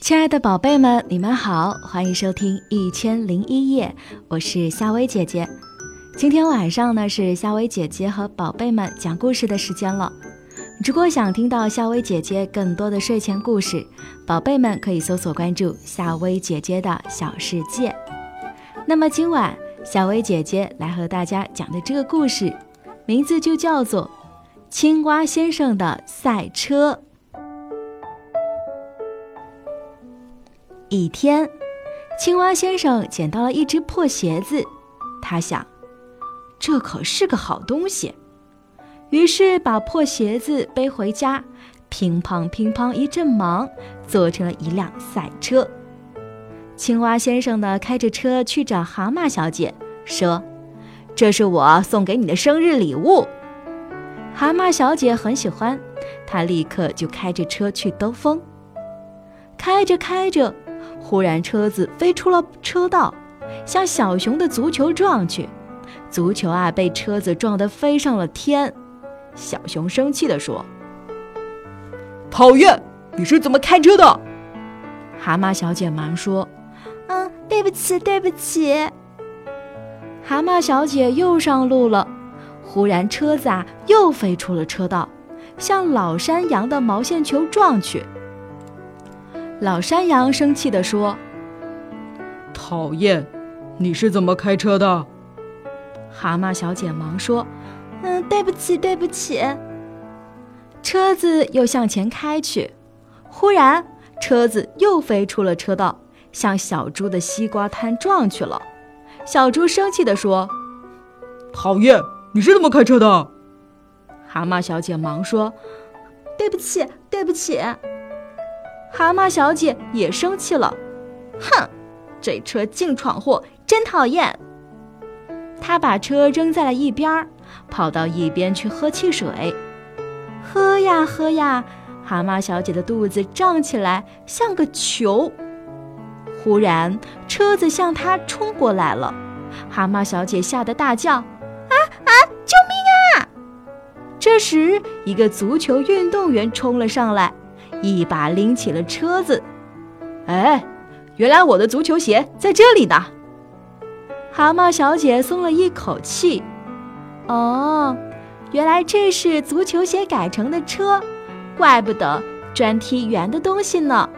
亲爱的宝贝们，你们好，欢迎收听《一千零一夜》，我是夏薇姐姐。今天晚上呢，是夏薇姐姐和宝贝们讲故事的时间了。如果想听到夏薇姐姐更多的睡前故事，宝贝们可以搜索关注夏薇姐姐的小世界。那么今晚，夏薇姐姐来和大家讲的这个故事，名字就叫做《青蛙先生的赛车》。一天，青蛙先生捡到了一只破鞋子，他想，这可是个好东西，于是把破鞋子背回家，乒乓乒乓一阵忙，做成了一辆赛车。青蛙先生呢，开着车去找蛤蟆小姐，说：“这是我送给你的生日礼物。”蛤蟆小姐很喜欢，她立刻就开着车去兜风。开着开着。忽然，车子飞出了车道，向小熊的足球撞去。足球啊，被车子撞得飞上了天。小熊生气地说：“讨厌，你是怎么开车的？”蛤蟆小姐忙说：“嗯，对不起，对不起。”蛤蟆小姐又上路了。忽然，车子啊，又飞出了车道，向老山羊的毛线球撞去。老山羊生气地说：“讨厌，你是怎么开车的？”蛤蟆小姐忙说：“嗯，对不起，对不起。”车子又向前开去，忽然车子又飞出了车道，向小猪的西瓜摊撞去了。小猪生气地说：“讨厌，你是怎么开车的？”蛤蟆小姐忙说：“对不起，对不起。”蛤蟆小姐也生气了，哼，这车净闯祸，真讨厌。她把车扔在了一边，跑到一边去喝汽水。喝呀喝呀，蛤蟆小姐的肚子胀起来，像个球。忽然，车子向她冲过来了，蛤蟆小姐吓得大叫：“啊啊，救命啊！”这时，一个足球运动员冲了上来。一把拎起了车子，哎，原来我的足球鞋在这里呢！蛤蟆小姐松了一口气。哦，原来这是足球鞋改成的车，怪不得专踢圆的东西呢。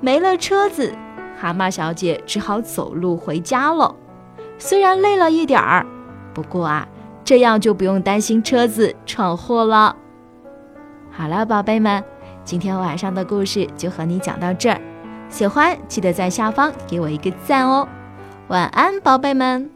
没了车子，蛤蟆小姐只好走路回家了。虽然累了一点儿，不过啊，这样就不用担心车子闯祸了。好了，宝贝们。今天晚上的故事就和你讲到这儿，喜欢记得在下方给我一个赞哦，晚安，宝贝们。